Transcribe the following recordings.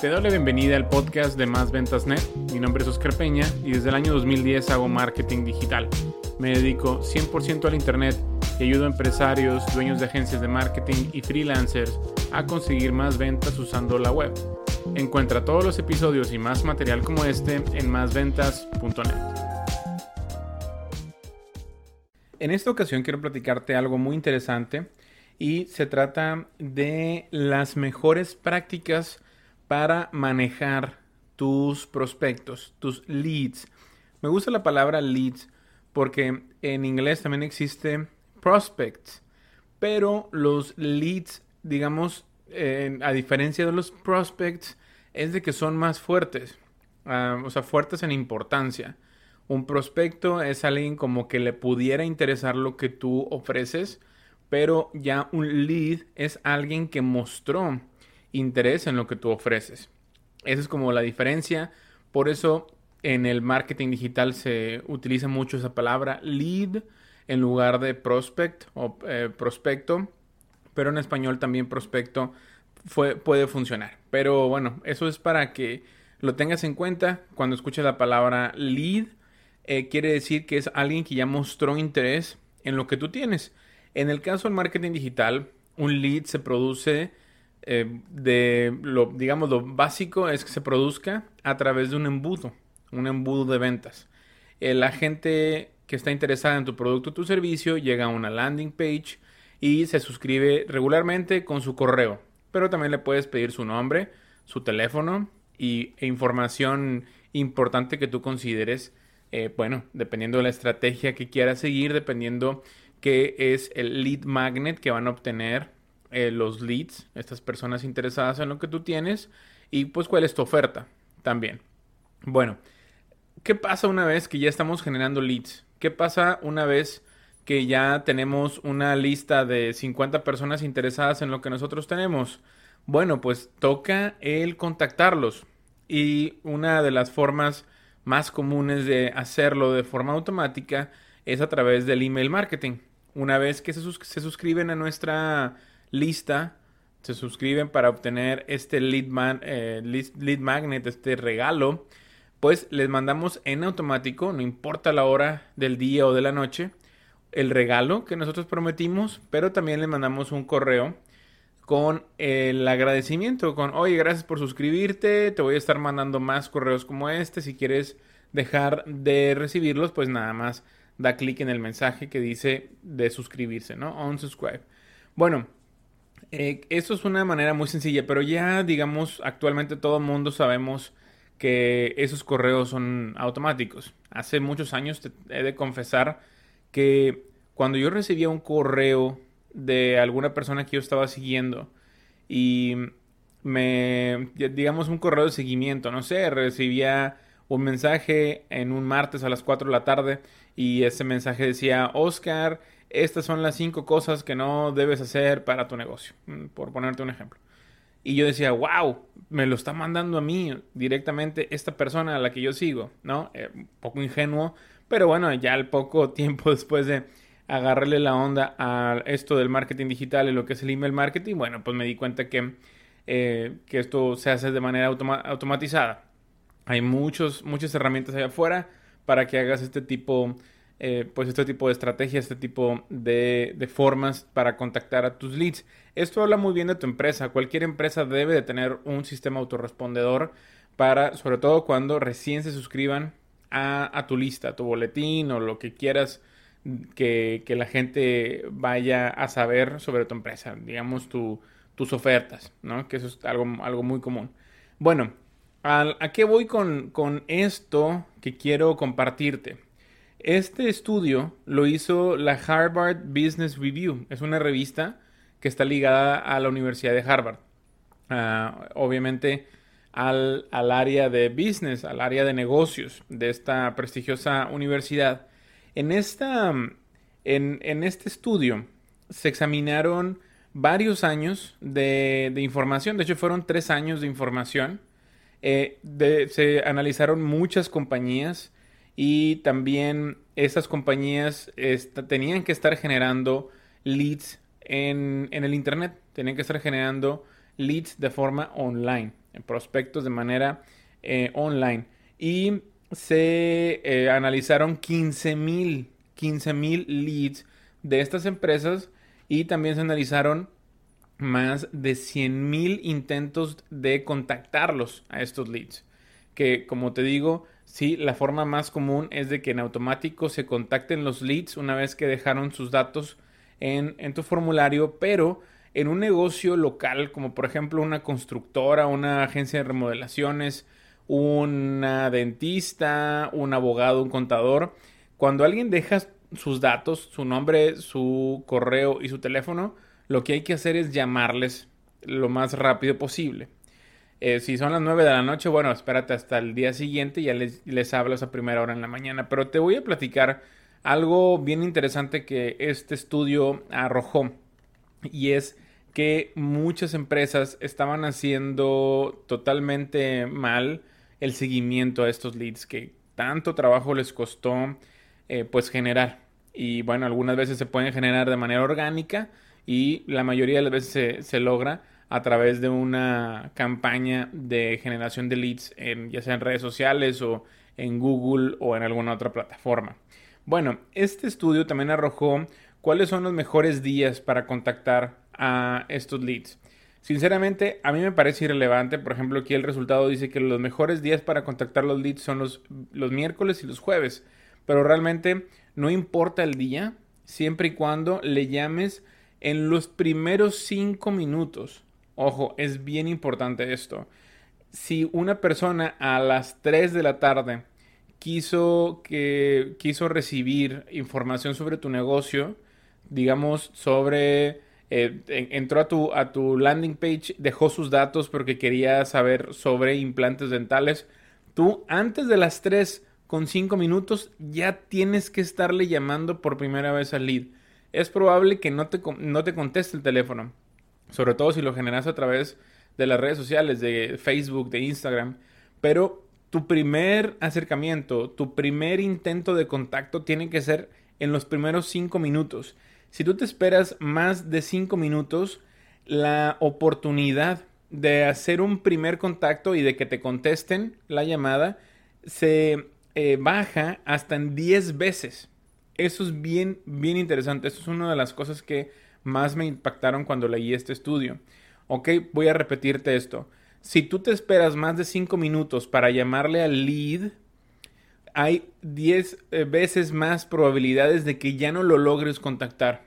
Te doy la bienvenida al podcast de Más Ventas Net. Mi nombre es Oscar Peña y desde el año 2010 hago marketing digital. Me dedico 100% al Internet y ayudo a empresarios, dueños de agencias de marketing y freelancers a conseguir más ventas usando la web. Encuentra todos los episodios y más material como este en másventas.net. En esta ocasión quiero platicarte algo muy interesante y se trata de las mejores prácticas para manejar tus prospectos, tus leads. Me gusta la palabra leads porque en inglés también existe prospects, pero los leads, digamos, a diferencia de los prospects, es de que son más fuertes, ah, o sea, fuertes en importancia. Un prospecto es alguien como que le pudiera interesar lo que tú ofreces, pero ya un lead es alguien que mostró interés en lo que tú ofreces. Esa es como la diferencia. Por eso en el marketing digital se utiliza mucho esa palabra lead en lugar de prospect o eh, prospecto. Pero en español también prospecto puede funcionar. Pero bueno, eso es para que lo tengas en cuenta cuando escuches la palabra lead eh, quiere decir que es alguien que ya mostró interés en lo que tú tienes. En el caso del marketing digital, un lead se produce eh, de lo, digamos, lo básico es que se produzca a través de un embudo, un embudo de ventas. Eh, la gente que está interesada en tu producto o tu servicio llega a una landing page y se suscribe regularmente con su correo. Pero también le puedes pedir su nombre, su teléfono y, e información importante que tú consideres eh, bueno, dependiendo de la estrategia que quieras seguir, dependiendo qué es el lead magnet que van a obtener eh, los leads, estas personas interesadas en lo que tú tienes, y pues cuál es tu oferta también. Bueno, ¿qué pasa una vez que ya estamos generando leads? ¿Qué pasa una vez que ya tenemos una lista de 50 personas interesadas en lo que nosotros tenemos? Bueno, pues toca el contactarlos. Y una de las formas más comunes de hacerlo de forma automática es a través del email marketing. Una vez que se, suscriben a nuestra lista, se suscriben para obtener este lead, eh, lead, magnet, este regalo, pues les mandamos en automático, no importa la hora del día o de la noche, el regalo que nosotros prometimos, pero también les mandamos un correo con el agradecimiento, con, oye, gracias por suscribirte, te voy a estar mandando más correos como este, si quieres dejar de recibirlos, pues nada más da clic en el mensaje que dice de suscribirse, ¿no? Unsubscribe. Bueno, eh, eso es una manera muy sencilla, pero ya digamos, actualmente todo el mundo sabemos que esos correos son automáticos. Hace muchos años he de confesar que cuando yo recibía un correo de alguna persona que yo estaba siguiendo y me, digamos, un correo de seguimiento, no sé, recibía un mensaje en un martes a las 4 de la tarde y ese mensaje decía, Oscar, estas son las cinco cosas que no debes hacer para tu negocio, mm, por ponerte un ejemplo. Y yo decía, wow, me lo está mandando a mí directamente esta persona a la que yo sigo, ¿no? Eh, un poco ingenuo, pero bueno, ya al poco tiempo después de agarrarle la onda a esto del marketing digital y lo que es el email marketing, bueno, pues me di cuenta que, eh, que esto se hace de manera automatizada. Hay muchos, muchas herramientas allá afuera para que hagas este tipo, eh, pues este tipo de estrategias, este tipo de, formas para contactar a tus leads. Esto habla muy bien de tu empresa. Cualquier empresa debe de tener un sistema autorrespondedor para, sobre todo cuando recién se suscriban a, a tu lista, a tu boletín o lo que quieras que, la gente vaya a saber sobre tu empresa, digamos tus ofertas, ¿no? Que eso es algo, algo muy común. Bueno, ¿a qué voy con, con esto que quiero compartirte? Este estudio lo hizo la Harvard Business Review. Es una revista que está ligada a la Universidad de Harvard. Ah, obviamente al, al, área de business, al área de negocios de esta prestigiosa universidad. En, esta, en, este estudio se examinaron varios años de, información, de hecho fueron tres años de información. Eh, se analizaron muchas compañías y también esas compañías tenían que estar generando leads en, en, el Internet, tenían que estar generando leads de forma online. prospectos de manera eh, online. Y se eh, analizaron 15 mil 15 leads de estas empresas y también se analizaron más de 100 mil intentos de contactarlos a estos leads. Que como te digo, sí, la forma más común es de que en automático se contacten los leads una vez que dejaron sus datos en, en tu formulario, pero en un negocio local, como por ejemplo una constructora, una agencia de remodelaciones, una dentista, un abogado, un contador, cuando alguien deja sus datos, su nombre, su correo y su teléfono, lo que hay que hacer es llamarles lo más rápido posible. Eh, si son las 9 de la noche, bueno, espérate hasta el día siguiente ya les, les hablas a primera hora en la mañana. Pero te voy a platicar algo bien interesante que este estudio arrojó. Y es que muchas empresas estaban haciendo totalmente mal el seguimiento a estos leads que tanto trabajo les costó eh, pues generar. Y bueno, algunas veces se pueden generar de manera orgánica y la mayoría de las veces se, logra a través de una campaña de generación de leads, en, ya sea en redes sociales o en Google o en alguna otra plataforma. Bueno, este estudio también arrojó cuáles son los mejores días para contactar a estos leads. Sinceramente, a mí me parece irrelevante. Por ejemplo, aquí el resultado dice que los mejores días para contactar los leads son los, los miércoles y los jueves. Pero realmente no importa el día, siempre y cuando le llames en los primeros cinco minutos. Ojo, es bien importante esto. Si una persona a las 3 de la tarde quiso, que, quiso recibir información sobre tu negocio, digamos sobre eh, entró a tu, a tu landing page, dejó sus datos porque quería saber sobre implantes dentales. Tú antes de las 3 con 5 minutos ya tienes que estarle llamando por primera vez al lead. Es probable que no te, no te conteste el teléfono, sobre todo si lo generas a través de las redes sociales, de Facebook, de Instagram, pero tu primer acercamiento, tu primer intento de contacto tiene que ser en los primeros 5 minutos. Si tú te esperas más de 5 minutos, la oportunidad de hacer un primer contacto y de que te contesten la llamada se eh, baja hasta en 10 veces. Eso es bien, bien interesante. Eso es una de las cosas que más me impactaron cuando leí este estudio. Ok, voy a repetirte esto. Si tú te esperas más de 5 minutos para llamarle al lead, hay 10 eh, veces más probabilidades de que ya no lo logres contactar.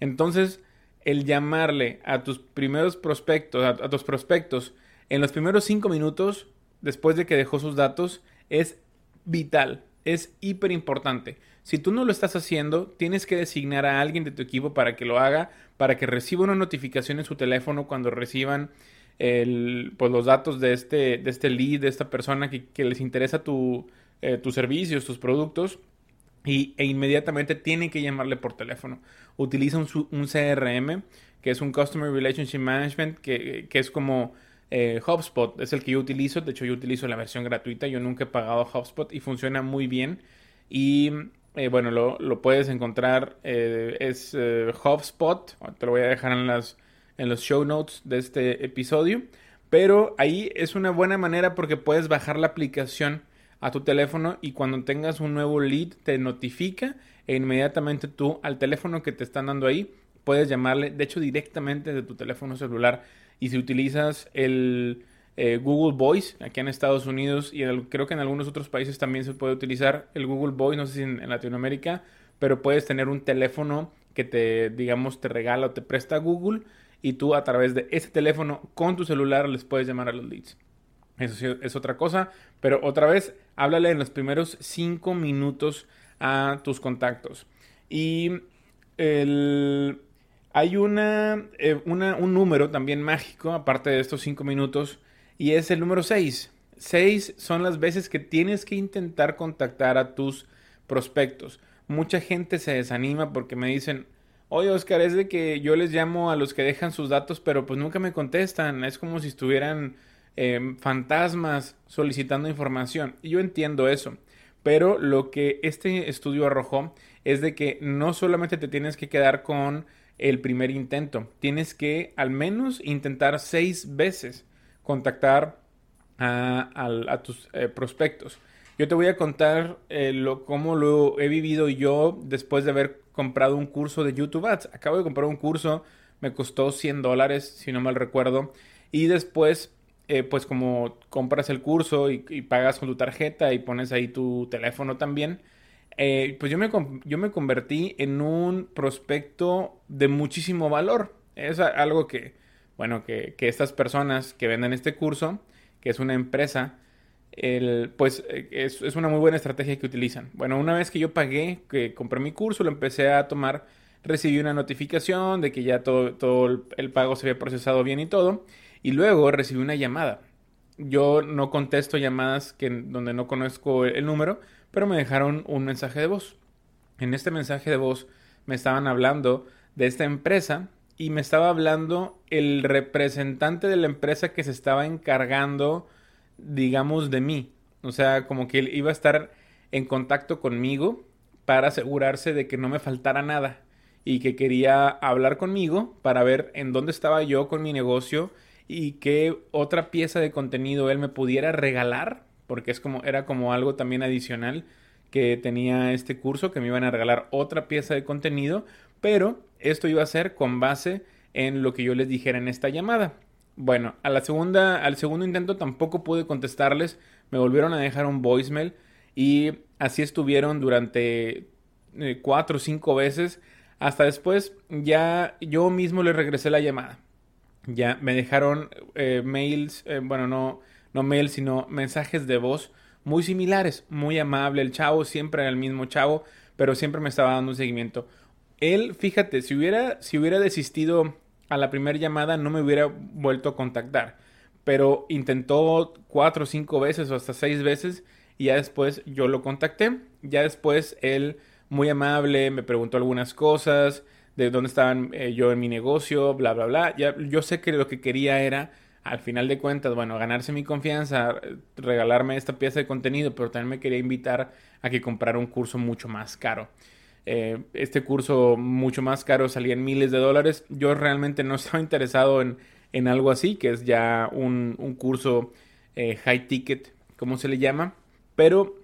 Entonces, el llamarle a tus primeros prospectos, a, tus prospectos, en los primeros 5 minutos, después de que dejó sus datos, es vital, es hiper importante. Si tú no lo estás haciendo, tienes que designar a alguien de tu equipo para que lo haga, para que reciba una notificación en su teléfono cuando reciban el, pues, los datos de este, de este lead, de esta persona que, que les interesa tu, eh, tus servicios, tus productos, y, e inmediatamente tienen que llamarle por teléfono. Utiliza un, un CRM, que es un Customer Relationship Management, que, que es como eh, HubSpot, es el que yo utilizo. De hecho, yo utilizo la versión gratuita. Yo nunca he pagado HubSpot y funciona muy bien. Y eh, bueno, lo, puedes encontrar. es HubSpot. Te lo voy a dejar en, las, en los show notes de este episodio. Pero ahí es una buena manera porque puedes bajar la aplicación a tu teléfono y cuando tengas un nuevo lead te notifica e inmediatamente tú al teléfono que te están dando ahí puedes llamarle, de hecho directamente de tu teléfono celular y si utilizas el eh, Google Voice aquí en Estados Unidos y creo que en algunos otros países también se puede utilizar el Google Voice, no sé si en, Latinoamérica, pero puedes tener un teléfono que te, digamos, te regala o te presta Google y tú a través de ese teléfono con tu celular les puedes llamar a los leads. Eso es otra cosa. Pero otra vez, háblale en los primeros cinco minutos a tus contactos. Y hay una, eh, una, un número también mágico, aparte de estos cinco minutos, y es el número 6. 6 son las veces que tienes que intentar contactar a tus prospectos. Mucha gente se desanima porque me dicen, oye Oscar, es de que yo les llamo a los que dejan sus datos, pero pues nunca me contestan. Es como si estuvieran Em, fantasmas solicitando información. Y yo entiendo eso. Pero lo que este estudio arrojó es de que no solamente te tienes que quedar con el primer intento, tienes que al menos intentar seis veces contactar a, tus eh, prospectos. Yo te voy a contar eh, lo, cómo lo he vivido yo después de haber comprado un curso de YouTube Ads. Acabo de comprar un curso, me costó 100 dólares, si no mal recuerdo. Y después, eh, pues como compras el curso y, pagas con tu tarjeta y pones ahí tu teléfono también, pues yo me, yo me convertí en un prospecto de muchísimo valor. Es algo que, bueno, que, que estas personas que venden este curso, que es una empresa, el, pues eh, es, es, una muy buena estrategia que utilizan. Bueno, una vez que yo pagué, que compré mi curso, lo empecé a tomar, recibí una notificación de que ya todo, todo el pago se había procesado bien y todo, y luego recibí una llamada. Yo no contesto llamadas que, donde no conozco el número, pero me dejaron un mensaje de voz. En este mensaje de voz me estaban hablando de esta empresa y me estaba hablando el representante de la empresa que se estaba encargando digamos, de mí. O sea, como que él iba a estar en contacto conmigo para asegurarse de que no me faltara nada y que quería hablar conmigo para ver en dónde estaba yo con mi negocio y qué otra pieza de contenido él me pudiera regalar, porque es como era como algo también adicional que tenía este curso que me iban a regalar otra pieza de contenido, pero esto iba a ser con base en lo que yo les dijera en esta llamada. Bueno, a la segunda, al segundo intento tampoco pude contestarles. Me volvieron a dejar un voicemail y así estuvieron durante eh, cuatro o cinco veces. Hasta después ya yo mismo les regresé la llamada. Ya me dejaron eh, mails, eh, bueno, no, no mails, sino mensajes de voz muy similares, muy amable. El chavo siempre era el mismo chavo, pero siempre me estaba dando un seguimiento. Él, fíjate, si hubiera, si hubiera desistido a la primera llamada no me hubiera vuelto a contactar. Pero intentó cuatro o cinco veces o hasta seis veces y ya después yo lo contacté. Ya después él, muy amable, me preguntó algunas cosas, de dónde estaban eh, yo en mi negocio, bla, bla, bla. Ya, yo sé que lo que quería era, al final de cuentas, bueno, ganarse mi confianza, regalarme esta pieza de contenido, pero también me quería invitar a que comprara un curso mucho más caro. Eh, este curso mucho más caro salía en miles de dólares. Yo realmente no estaba interesado en, en algo así, que es ya un, un curso eh, high ticket, como se le llama. Pero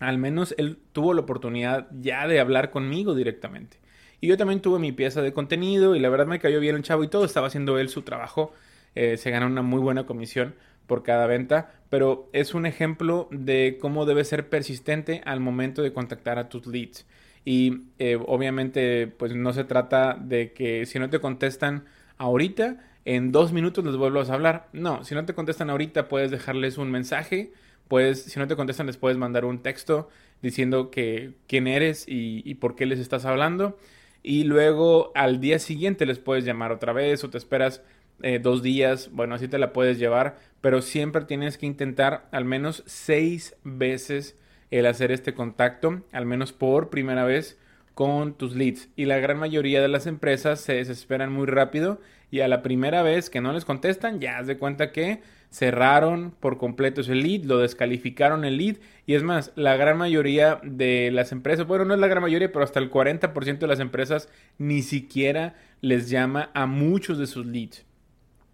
al menos él tuvo la oportunidad ya de hablar conmigo directamente. Y yo también tuve mi pieza de contenido y la verdad me cayó bien el chavo y todo. Estaba haciendo él su trabajo. Eh, se gana una muy buena comisión por cada venta, pero es un ejemplo de cómo debe ser persistente al momento de contactar a tus leads. Y eh, obviamente, pues no se trata de que si no te contestan ahorita, en dos minutos les vuelvas a hablar. No, si no te contestan ahorita, puedes dejarles un mensaje. Puedes, si no te contestan, les puedes mandar un texto diciendo que quién eres y, por qué les estás hablando. Y luego al día siguiente les puedes llamar otra vez o te esperas eh, dos días. Bueno, así te la puedes llevar. Pero siempre tienes que intentar al menos seis veces el hacer este contacto, al menos por primera vez, con tus leads. Y la gran mayoría de las empresas se desesperan muy rápido y a la primera vez que no les contestan, ya haz de cuenta que cerraron por completo ese lead, lo descalificaron el lead. Y es más, la gran mayoría de las empresas, bueno, no es la gran mayoría, pero hasta el 40% de las empresas ni siquiera les llama a muchos de sus leads.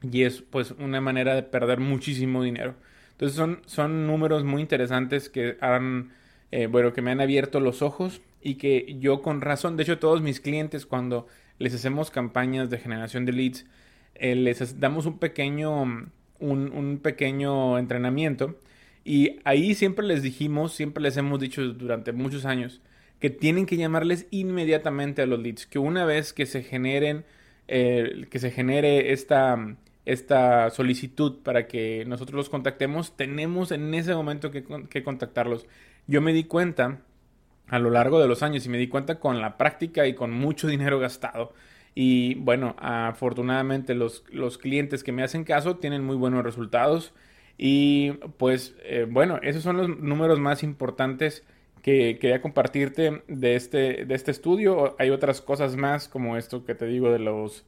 Y es pues una manera de perder muchísimo dinero. Entonces son, son números muy interesantes que han, eh, bueno, que me han abierto los ojos y que yo con razón, de hecho todos mis clientes cuando les hacemos campañas de generación de leads, eh, les damos un pequeño, un, pequeño entrenamiento y ahí siempre les dijimos, siempre les hemos dicho durante muchos años, que tienen que llamarles inmediatamente a los leads, que una vez que se generen, eh, que se genere esta, esta solicitud para que nosotros los contactemos, tenemos en ese momento que, contactarlos. Yo me di cuenta a lo largo de los años y me di cuenta con la práctica y con mucho dinero gastado. Y bueno, afortunadamente los, los clientes que me hacen caso tienen muy buenos resultados. Y pues eh, bueno, esos son los números más importantes que quería compartirte de este, de este estudio. Hay otras cosas más como esto que te digo de los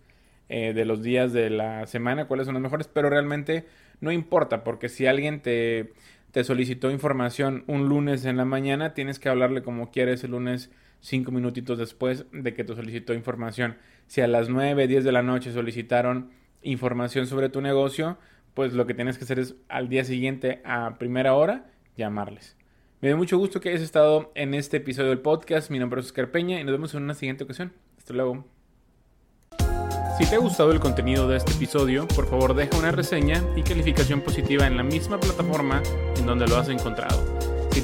eh, de los días de la semana, cuáles son los mejores, pero realmente no importa, porque si alguien te, te solicitó información un lunes en la mañana, tienes que hablarle como quieres el lunes cinco minutitos después de que te solicitó información. Si a las 9, 10 de la noche solicitaron información sobre tu negocio, pues lo que tienes que hacer es al día siguiente a primera hora llamarles. Me dio mucho gusto que hayas estado en este episodio del podcast. Mi nombre es Oscar Peña y nos vemos en una siguiente ocasión. Hasta luego. Si te ha gustado el contenido de este episodio, por favor deja una reseña y calificación positiva en la misma plataforma en donde lo has encontrado.